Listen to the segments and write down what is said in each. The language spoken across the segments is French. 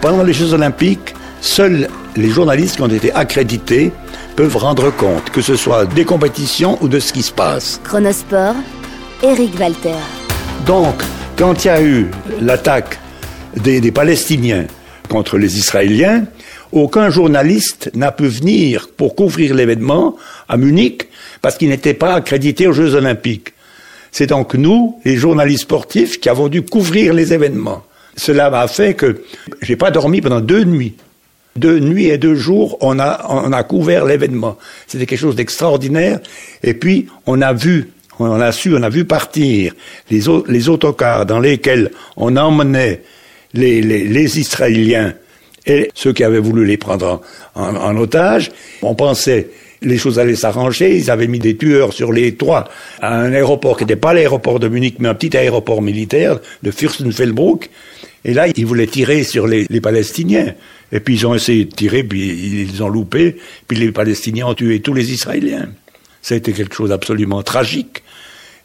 Pendant les Jeux Olympiques, seuls les journalistes qui ont été accrédités peuvent rendre compte, que ce soit des compétitions ou de ce qui se passe. Chronosport, Eric Walter. Donc, quand il y a eu l'attaque des, des Palestiniens contre les Israéliens, aucun journaliste n'a pu venir pour couvrir l'événement à Munich parce qu'il n'était pas accrédité aux Jeux Olympiques. C'est donc nous, les journalistes sportifs, qui avons dû couvrir les événements. Cela m'a fait que j'ai pas dormi pendant deux nuits. Deux nuits et deux jours, on a, on a couvert l'événement. C'était quelque chose d'extraordinaire. Et puis, on a vu, on a su, on a vu partir les, les autocars dans lesquels on emmenait les, les, Israéliens et ceux qui avaient voulu les prendre en, en, otage. On pensait les choses allaient s'arranger. Ils avaient mis des tueurs sur les toits à un aéroport qui n'était pas l'aéroport de Munich, mais un petit aéroport militaire de Fürstenfeldbruck. Et là, ils voulaient tirer sur les, les, Palestiniens. Et puis ils ont essayé de tirer, puis ils ont loupé, puis les Palestiniens ont tué tous les Israéliens. Ça a été quelque chose d'absolument tragique.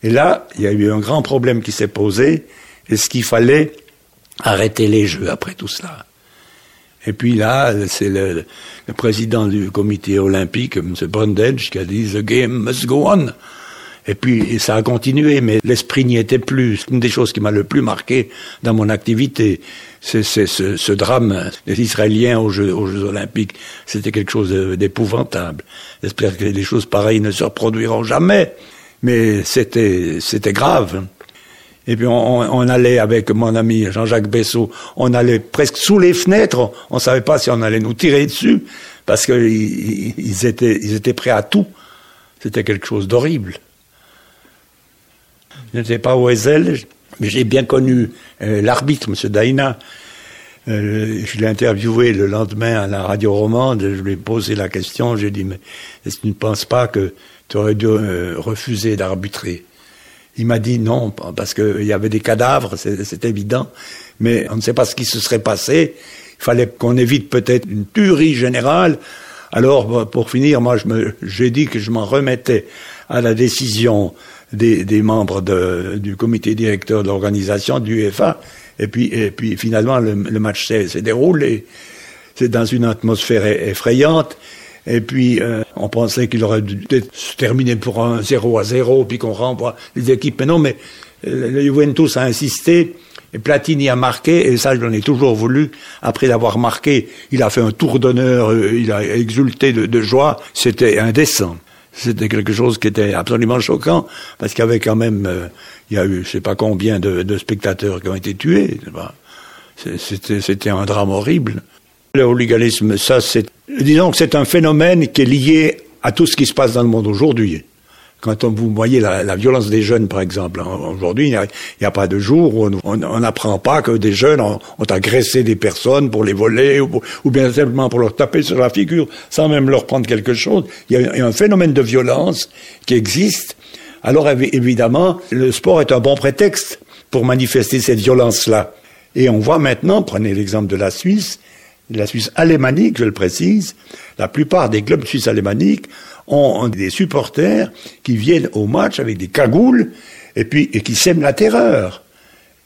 Et là, il y a eu un grand problème qui s'est posé. Est-ce qu'il fallait arrêter les jeux après tout cela? Et puis là, c'est le, le, président du comité olympique, M. Brundage, qui a dit The game must go on. Et puis ça a continué, mais l'esprit n'y était plus. C'est une des choses qui m'a le plus marqué dans mon activité. C'est ce, ce, drame des Israéliens aux Jeux, aux Jeux Olympiques. C'était quelque chose d'épouvantable. J'espère que des choses pareilles ne se reproduiront jamais. Mais c'était c'était grave. Et puis on, allait avec mon ami Jean-Jacques Bessot, on allait presque sous les fenêtres, on ne savait pas si on allait nous tirer dessus, parce qu'ils ils étaient, ils étaient prêts à tout. C'était quelque chose d'horrible. Je n'étais pas au Ezel, mais j'ai bien connu euh, l'arbitre, M. Daina. Euh, je l'ai interviewé le lendemain à la radio romande, je lui ai posé la question, j'ai dit, mais est-ce que tu ne penses pas que tu aurais dû euh, refuser d'arbitrer? Il m'a dit non, parce qu'il y avait des cadavres, c'est évident, mais on ne sait pas ce qui se serait passé. Il fallait qu'on évite peut-être une tuerie générale. Alors, pour finir, moi, j'ai dit que je m'en remettais à la décision des, membres du comité directeur de l'organisation, du UEFA. Et puis, et puis finalement, le, le match s'est déroulé. C'est dans une atmosphère effrayante. Et puis, euh, on pensait qu'il aurait dû se terminer pour un 0 à 0, puis qu'on renvoie les équipes. Mais non, mais euh, le Juventus a insisté, et Platini a marqué, et ça, je l'en ai toujours voulu. Après l'avoir marqué, il a fait un tour d'honneur, euh, il a exulté de, joie. C'était indécent. C'était quelque chose qui était absolument choquant, parce qu'il y avait quand même, euh, il y a eu, je sais pas combien de, de spectateurs qui ont été tués. C'était un drame horrible. Le hooliganisme, ça, c'est, disons que c'est un phénomène qui est lié à tout ce qui se passe dans le monde aujourd'hui. Quand on, vous voyez la, violence des jeunes, par exemple, hein, aujourd'hui, il n'y a, pas de jour où on n'apprend pas que des jeunes ont, agressé des personnes pour les voler ou, ou, bien simplement pour leur taper sur la figure sans même leur prendre quelque chose. Il y a, il y a un phénomène de violence qui existe. Alors évidemment, le sport est un bon prétexte pour manifester cette violence-là. Et on voit maintenant, prenez l'exemple de la Suisse, la Suisse alémanique, je le précise, la plupart des clubs suisses alémaniques ont des supporters qui viennent au match avec des cagoules et puis qui sèment la terreur.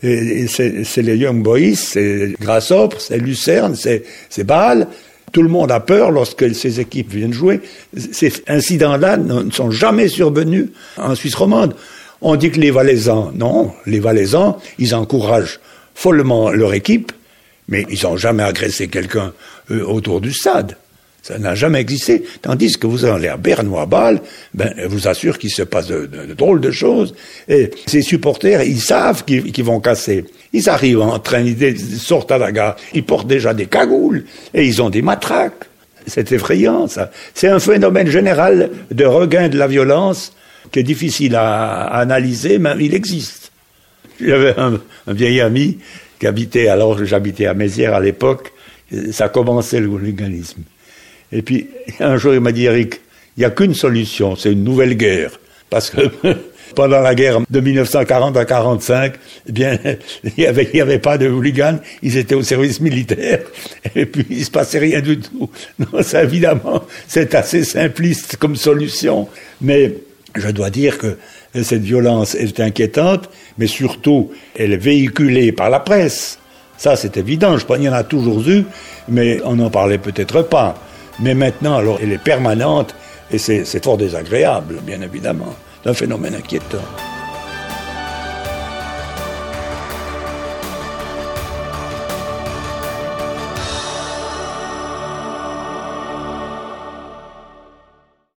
Et c'est les Young Boys, c'est Grasshopper, c'est Lucerne, c'est Bâle. Tout le monde a peur lorsque ces équipes viennent jouer. Ces incidents-là ne sont jamais survenus en Suisse romande. On dit que les Valaisans, non, les Valaisans, ils encouragent follement leur équipe mais ils n'ont jamais agressé quelqu'un autour du stade. Ça n'a jamais existé. Tandis que vous allez à à Bâle, ben, je vous assure qu'il se passe de, de, drôles de choses. Ces supporters, ils savent qu'ils qu vont casser. Ils arrivent en train, ils sortent à la gare, ils portent déjà des cagoules et ils ont des matraques. C'est effrayant, ça. C'est un phénomène général de regain de la violence qui est difficile à, analyser, mais il existe. J'avais un vieil ami qui habitait, alors j'habitais à Mézières à l'époque, ça commençait le hooliganisme. Et puis, un jour, il m'a dit, Eric, il n'y a qu'une solution, c'est une nouvelle guerre. Parce que pendant la guerre de 1940 à 45, eh bien, il n'y avait pas de hooligans, ils étaient au service militaire, et puis il se passait rien du tout. Non, ça, évidemment, c'est assez simpliste comme solution, mais je dois dire que cette violence est inquiétante, mais surtout, elle est véhiculée par la presse. Ça, c'est évident. Je pense qu'il y en a toujours eu, mais on n'en parlait peut-être pas. Mais maintenant, alors, elle est permanente et c'est fort désagréable, bien évidemment. C'est un phénomène inquiétant.